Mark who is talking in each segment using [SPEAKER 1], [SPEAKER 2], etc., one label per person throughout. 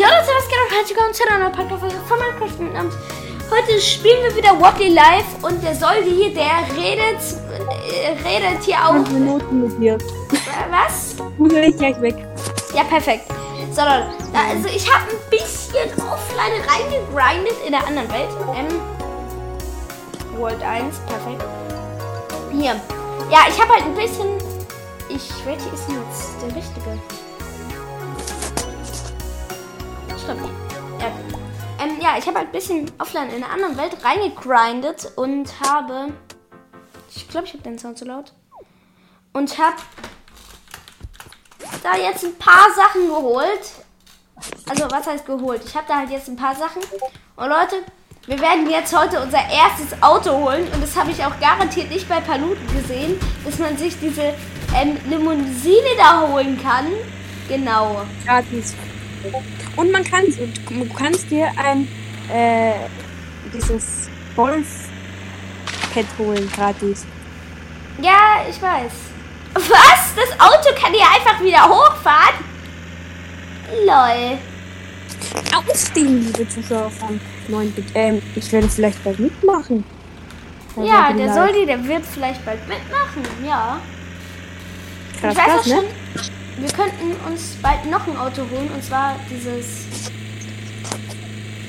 [SPEAKER 1] Ja, Leute, was geht ab? Herzlich willkommen zu einer neuen Podcast-Folge von Minecraft mit namens. Heute spielen wir wieder Wobbly Live und der Soldi hier, der redet, äh, redet hier auch.
[SPEAKER 2] Fünf Minuten mit.
[SPEAKER 1] Äh, was?
[SPEAKER 2] Muss ich gleich weg.
[SPEAKER 1] Ja, perfekt. So, Leute, also ich habe ein bisschen offline reingegrindet in der anderen Welt. Ähm, World 1, perfekt. Hier. Ja, ich habe halt ein bisschen. Ich, welche ist denn jetzt der richtige? Stimmt. Ja. Ähm, ja, ich habe halt ein bisschen offline in einer anderen Welt reingegrindet und habe. Ich glaube, ich habe den Sound zu laut. Und habe da jetzt ein paar Sachen geholt. Also, was heißt geholt? Ich habe da halt jetzt ein paar Sachen. Und Leute, wir werden jetzt heute unser erstes Auto holen. Und das habe ich auch garantiert nicht bei Paluten gesehen, dass man sich diese ähm, Limousine da holen kann. Genau.
[SPEAKER 2] Gratis. Und man kann du kannst dir ein äh, dieses Golf-Pad holen, gratis.
[SPEAKER 1] Ja, ich weiß. Was? Das Auto kann hier einfach wieder hochfahren? Lol.
[SPEAKER 2] Ausstehen, liebe Zuschauer von 9 Bit. Ähm, ich werde vielleicht bald mitmachen. Bei
[SPEAKER 1] Ja, der
[SPEAKER 2] Live.
[SPEAKER 1] Soldi, der wird vielleicht bald mitmachen. Ja.
[SPEAKER 2] Krass,
[SPEAKER 1] ich weiß auch
[SPEAKER 2] krass, ne?
[SPEAKER 1] Wir könnten uns bald noch ein Auto holen. Und zwar dieses.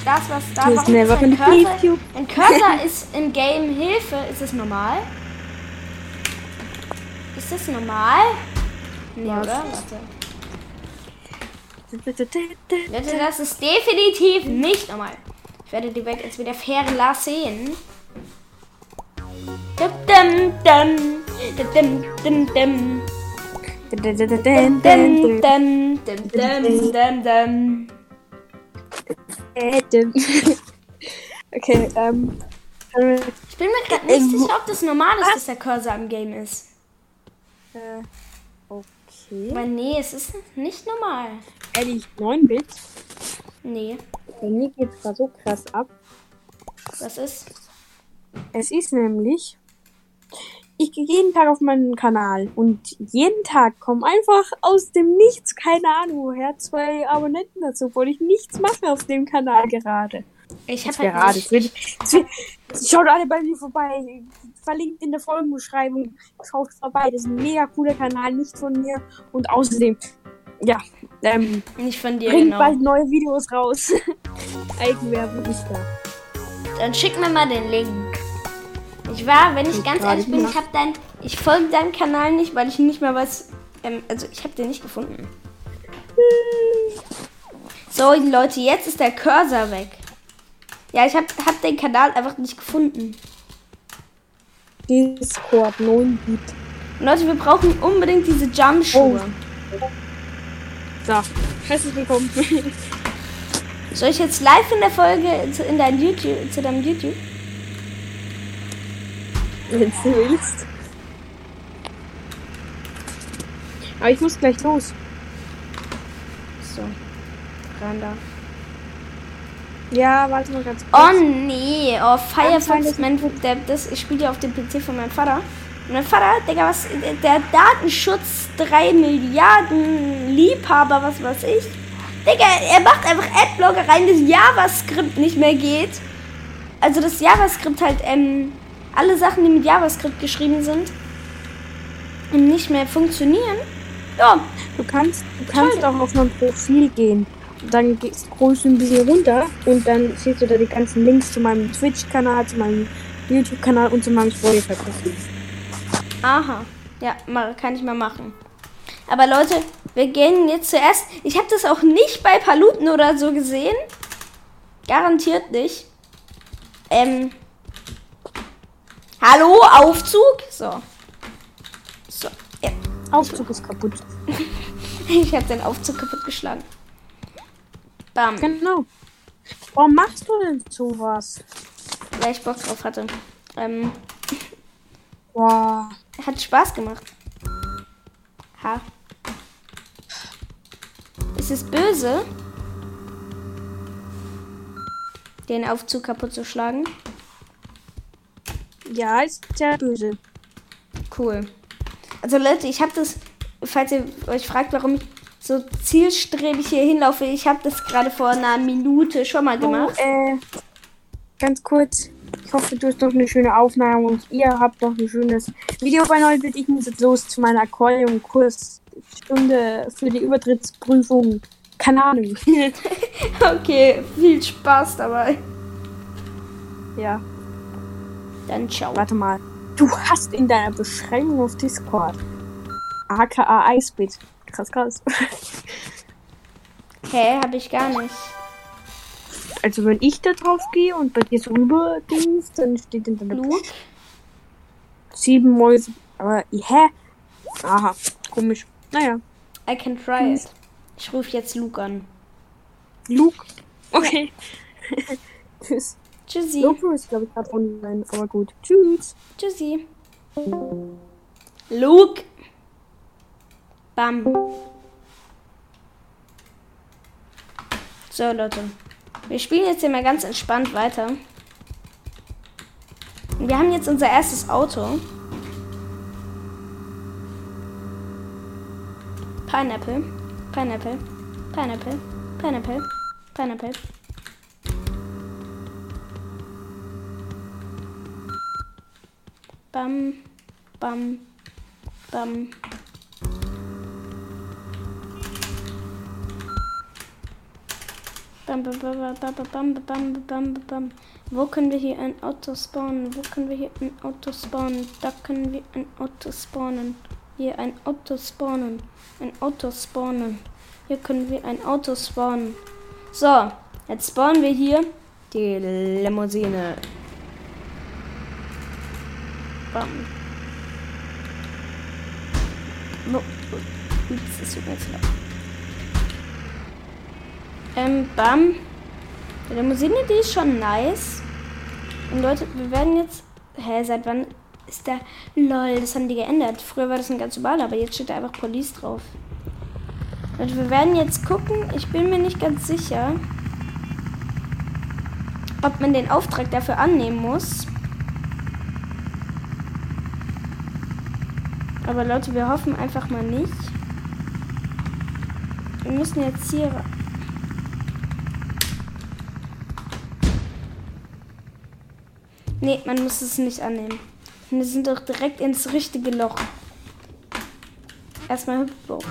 [SPEAKER 1] Das, was da warum
[SPEAKER 2] never
[SPEAKER 1] ist ein Cursor? Ein Cursor ist im Game Hilfe. Ist es normal? Ist das normal? Nee,
[SPEAKER 2] Was?
[SPEAKER 1] oder? Warte. Leute, das ist definitiv nicht normal. Ich werde die Welt jetzt wieder verlassen. Dum, dum, dum. Dum, dum, dum, dum.
[SPEAKER 2] Okay, ähm. äh,
[SPEAKER 1] Ich bin mir gerade nicht sicher, ob das normal ist, dass der Cursor am Game ist.
[SPEAKER 2] äh, Okay.
[SPEAKER 1] Aber nee, es ist nicht normal.
[SPEAKER 2] Ehrlich, 9 Bit.
[SPEAKER 1] Nee,
[SPEAKER 2] Bei mir geht's gerade so krass ab.
[SPEAKER 1] was ist?
[SPEAKER 2] Es ist nämlich, ich gehe jeden Tag auf meinen Kanal und jeden Tag kommen einfach aus dem Nichts, keine Ahnung woher, zwei Abonnenten dazu, obwohl ich nichts mache auf dem Kanal gerade.
[SPEAKER 1] Ich habe
[SPEAKER 2] Gerade.
[SPEAKER 1] halt
[SPEAKER 2] Es wird, es wird, schaut alle bei mir vorbei. Verlinkt in der Folgenbeschreibung. Schaut vorbei. Das ist ein mega cooler Kanal, nicht von mir. Und außerdem, ja, ähm,
[SPEAKER 1] nicht, nicht von dir
[SPEAKER 2] bringt
[SPEAKER 1] genau.
[SPEAKER 2] bald neue Videos raus. Eigenwerbung ist da.
[SPEAKER 1] Dann schick mir mal den Link. Ich war, wenn ich
[SPEAKER 2] Ich
[SPEAKER 1] ganz ehrlich bin, ich habe dein, ich folge deinem Kanal nicht, weil ich nicht mehr was, ähm, also ich habe den nicht gefunden. So Leute, jetzt ist der Cursor weg. Ja, ich habe hab den Kanal einfach nicht gefunden.
[SPEAKER 2] Discord 9 Bit.
[SPEAKER 1] Leute, wir brauchen unbedingt diese Jumpschuhe.
[SPEAKER 2] So, herzlich willkommen.
[SPEAKER 1] Soll ich jetzt live in der Folge zu, in dein YouTube, zu deinem YouTube?
[SPEAKER 2] Wenn du willst. Aber ich muss gleich los.
[SPEAKER 1] So. Ran da.
[SPEAKER 2] Ja, warte mal ganz kurz.
[SPEAKER 1] Oh nee, oh Firefox, mein, der, das, ich spiele ja auf dem PC von meinem Vater. Und mein Vater, Digga, was, der Datenschutz, 3 Milliarden Liebhaber, was weiß ich. Digga, er macht einfach Adblocker rein, das JavaScript nicht mehr geht. Also das JavaScript halt, ähm, alle Sachen, die mit JavaScript geschrieben sind, und nicht mehr funktionieren. Ja,
[SPEAKER 2] Du kannst, du kannst auch auf mein Profil gehen. Dann geh- scrollst du ein bisschen runter und dann siehst du da die ganzen Links zu meinem Twitch-Kanal, zu meinem YouTube-Kanal und zu meinem Spotify-Profil.
[SPEAKER 1] Aha. Ja, mal, kann ich mal machen. Aber Leute, wir gehen jetzt zuerst. Ich habe das auch nicht bei Paluten oder so gesehen. Garantiert nicht. Ähm. Hallo, Aufzug? So. So. Ja.
[SPEAKER 2] Aufzug ist kaputt.
[SPEAKER 1] Ich habe den Aufzug kaputt geschlagen. Bam.
[SPEAKER 2] Genau. Warum machst du denn sowas?
[SPEAKER 1] Weil ich Bock drauf hatte. Ähm.
[SPEAKER 2] Boah.
[SPEAKER 1] Hat Spaß gemacht. Ha. Ist es böse, den Aufzug kaputt zu schlagen?
[SPEAKER 2] Ja, ist sehr böse.
[SPEAKER 1] Cool. Also Leute, ich habe das, falls ihr euch fragt, warum ich so zielstrebig hier hinlaufe. Ich habe das gerade vor einer Minute schon mal gemacht.
[SPEAKER 2] Oh, äh, ganz kurz. Ich hoffe, du hast noch eine schöne Aufnahme und ihr habt noch ein schönes Video bei heute. Ich muss jetzt los zu meiner Aquarium-Kursstunde für die Übertrittsprüfung. Keine Ahnung.
[SPEAKER 1] okay, viel Spaß dabei.
[SPEAKER 2] ja,
[SPEAKER 1] Dann ciao.
[SPEAKER 2] warte mal. Du hast in deiner Beschreibung auf Discord aka Eisbit. Krass, krass.
[SPEAKER 1] Hä, habe ich gar nicht.
[SPEAKER 2] Also wenn ich da drauf gehe und bei dir so rüber Dings, dann steht in deiner
[SPEAKER 1] Luke?
[SPEAKER 2] sieben Mäuse. Aber hä? Aha, komisch. Naja.
[SPEAKER 1] I can try it. Ich rufe jetzt Luke an.
[SPEAKER 2] Luke. Okay. Tschüss.
[SPEAKER 1] Tschüssi.
[SPEAKER 2] Luke ist, glaube ich, gerade online, aber gut. Tschüss.
[SPEAKER 1] Tschüssi. Luke. Bam. So, Leute. Wir spielen jetzt hier mal ganz entspannt weiter. Wir haben jetzt unser erstes Auto. Pineapple. Pineapple. Pineapple. Pineapple. Pineapple. Bam, bam, bam. Bam, bam, bam, bam, bam, bam, bam, bam. bam, bam, bam. Wo können wir hier ein Auto spawnen? Wo können wir hier ein Auto spawnen? Da können wir ein Auto spawnen. Hier ein Auto spawnen. Ein Auto spawnen. Hier können wir ein Auto spawnen. So, jetzt spawnen wir hier die Limousine. Bam. No. Ups, das tut mir jetzt leid. Ähm, bam. Die Limousine, die ist schon nice. Und Leute, wir werden jetzt. Hä, seit wann ist der. Lol, das haben die geändert. Früher war das ein ganz normaler, aber jetzt steht da einfach Police drauf. Leute, wir werden jetzt gucken. Ich bin mir nicht ganz sicher, ob man den Auftrag dafür annehmen muss. Aber Leute, wir hoffen einfach mal nicht. Wir müssen jetzt hier. Nee, man muss es nicht annehmen. Wir sind doch direkt ins richtige Loch. Erstmal Hüpfburg.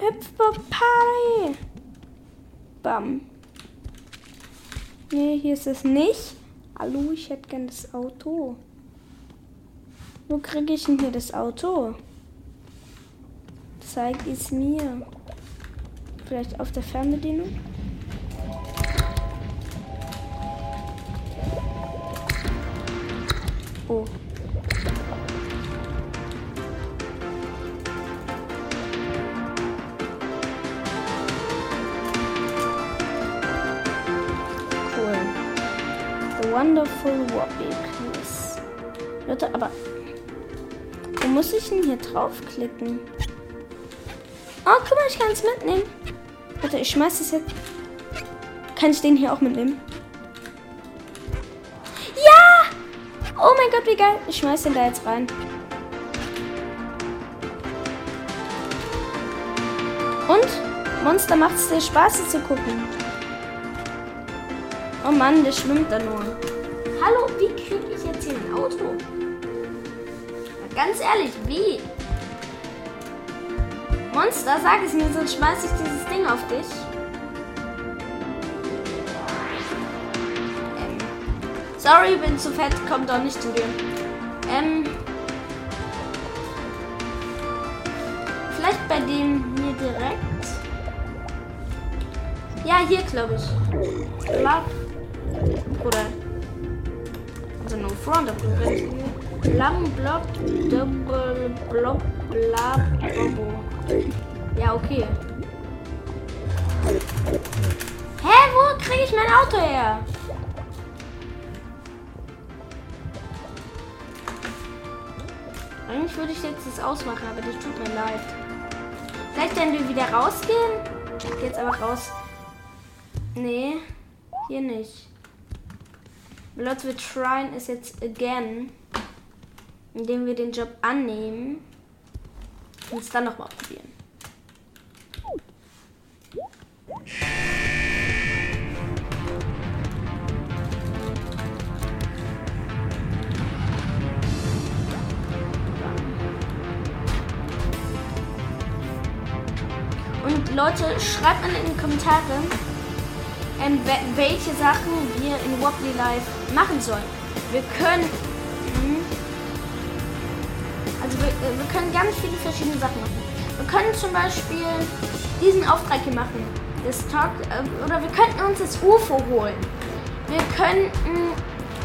[SPEAKER 1] Hüpfburg Party! Bam. Nee, hier ist es nicht. Hallo, ich hätte gern das Auto. Wo kriege ich denn hier das Auto? Zeig es mir. Vielleicht auf der Fernbedienung? Oh. Cool. The Wonderful Wobby Quiz. Leute, aber muss ich denn hier draufklicken? Oh, guck mal, ich kann es mitnehmen. Warte, ich schmeiß das jetzt. Kann ich den hier auch mitnehmen? Ja! Oh mein Gott, wie geil. Ich schmeiß den da jetzt rein. Und? Monster macht es dir Spaß zu gucken. Oh Mann, der schwimmt da nur. Hallo, wie kriege ich jetzt hier ein Auto? Ganz ehrlich, wie? Monster, sag es mir, sonst schmeiß ich dieses Ding auf dich. Ähm, sorry, bin zu fett, komm doch nicht zu dir. Ähm, vielleicht bei dem hier direkt. Ja, hier glaube ich. Lab. Oder. Also no front, aber du kannst hier. Lam, blob, double, blob, blab, bobo. Ja, okay. Hä, wo kriege ich mein Auto her? Eigentlich würde ich jetzt das ausmachen, aber das tut mir leid. Vielleicht, wenn wir wieder rausgehen? Jetzt aber raus. Nee, hier nicht. Leute, wir tryen es jetzt again, indem wir den Job annehmen und es dann nochmal probieren. Und Leute, schreibt mal in die Kommentare, ähm, welche Sachen wir in Wobbly Live machen sollen. Wir können. Wir, äh, wir können ganz viele verschiedene Sachen machen. Wir können zum Beispiel diesen Auftrag hier machen. Das Talk, äh, oder wir könnten uns das UFO holen. Wir könnten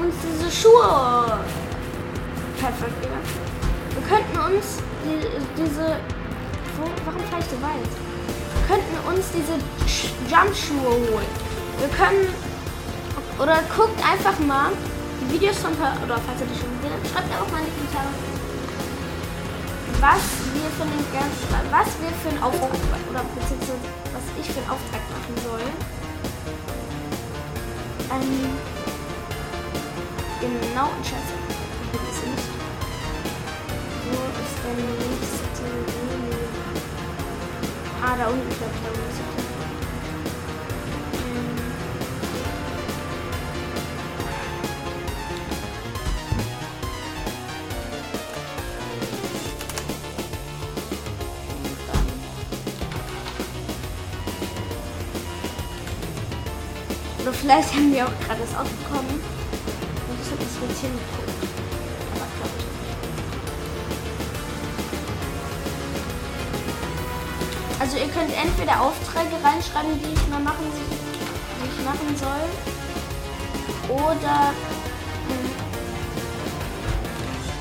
[SPEAKER 1] uns diese Schuhe. Perfekt, Wir könnten uns die, diese. Wo, warum fahre ich so weit? könnten uns diese Jumpschuhe holen. Wir können, oder guckt einfach mal die Videos von, oder falls ihr die schon gesehen habt, schreibt einfach mal in die Kommentare, was wir für einen was wir für einen Auftrag, oder beziehungsweise was ich für einen Auftrag machen soll. Ähm, genau, scheiße. Ich weiß nicht. Wo ist der nächste? Ah, da unten, glaube ich, da unten ist vielleicht haben wir auch gerade das Auto bekommen. Und das hat das jetzt hingeguckt. Also ihr könnt entweder Aufträge reinschreiben, die ich mal machen, die ich machen soll. Oder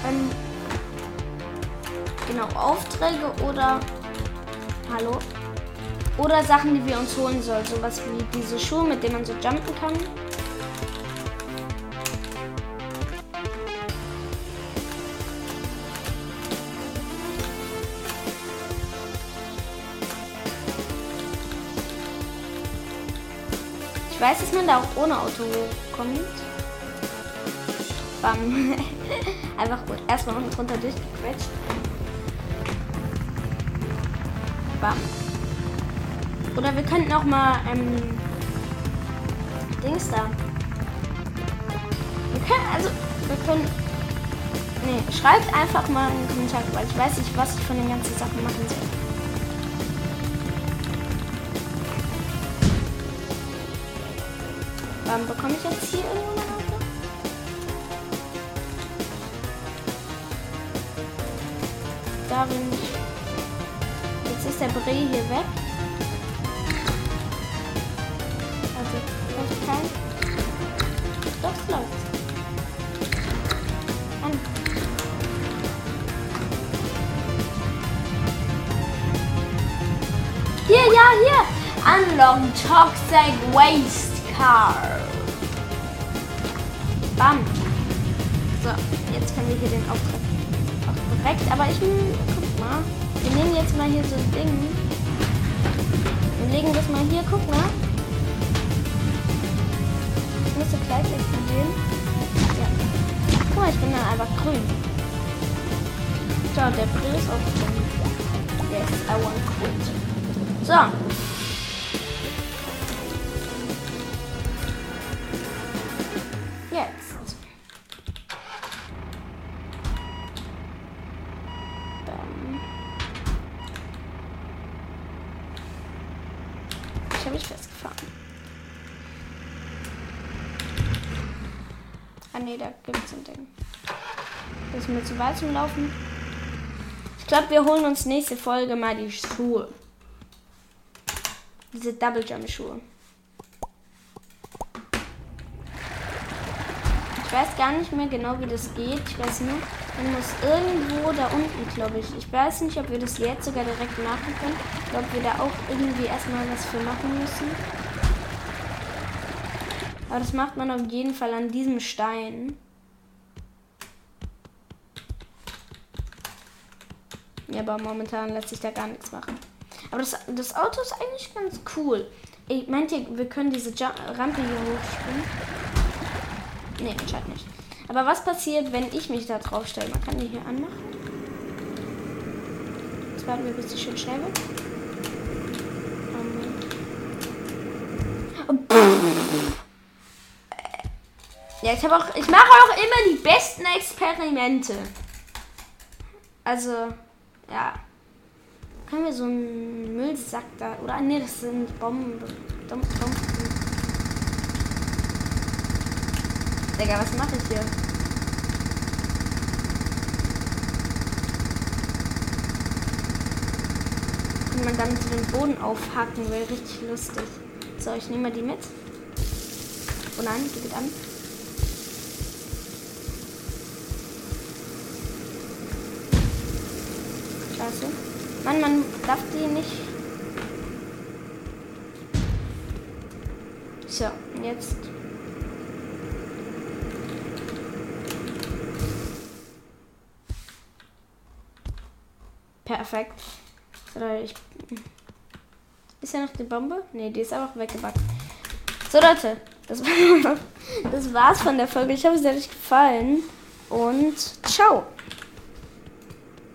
[SPEAKER 1] ähm, genau Aufträge oder Hallo. Oder Sachen, die wir uns holen sollen. Sowas wie diese Schuhe, mit denen man so jumpen kann. weiß, dass man da auch ohne Auto kommt. Bam. Einfach gut. Erstmal unten drunter durchgequetscht. Bam. Oder wir könnten auch mal ähm, Dings da. Wir können, also, wir können. Nee, schreibt einfach mal in den Kommentar, weil ich weiß nicht, was ich von den ganzen Sachen machen soll. Ähm, bekomme ich jetzt hier irgendwo eine Auto? Da bin ich. Jetzt ist der Bre hier weg. Kein. Doch, es läuft. An. Hier, ja, hier. Unlock Toxic Waste Car. Bam. So, jetzt können wir hier den Auftrag auch direkt. Aber ich, guck mal. Wir nehmen jetzt mal hier so ein Ding. Wir legen das mal hier, guck mal. Ich müsste gleich explodieren. Ja. Guck mal, ich bin dann einfach grün. So, der Brill ist auch grün. Yes, I want quit. So. Zu weit zum Laufen. Ich glaube, wir holen uns nächste Folge mal die Schuhe. Diese Double Jump Schuhe. Ich weiß gar nicht mehr genau, wie das geht. Ich weiß nur, man muss irgendwo da unten, glaube ich. Ich weiß nicht, ob wir das jetzt sogar direkt machen können. Ich glaube, wir da auch irgendwie erstmal was für machen müssen. Aber das macht man auf jeden Fall an diesem Stein. Ja, aber momentan lässt sich da gar nichts machen. Aber das, das Auto ist eigentlich ganz cool. Ich meint ihr, wir können diese Jump Rampe hier hochspringen? Nee, anscheinend nicht. Aber was passiert, wenn ich mich da drauf stelle? Man kann die hier anmachen. Jetzt warten wir, bis die schön schnell wird. Ja, ich habe auch. Ich mache auch immer die besten Experimente. Also, ja. Können wir so einen Müllsack da. Oder nee, das sind Bomben. Bomben. Bomben. Digga, was mache ich hier? Kann man so den Boden aufhacken, wäre richtig lustig. So, ich nehme mal die mit. Oh nein, die geht an. Scheiße. Mann, man darf die nicht. So, jetzt. Perfekt. So, ich. Ist ja noch die Bombe? Ne, die ist einfach weggebackt. So, Leute. Das, war, das war's von der Folge. Ich hoffe, es hat euch gefallen. Und ciao.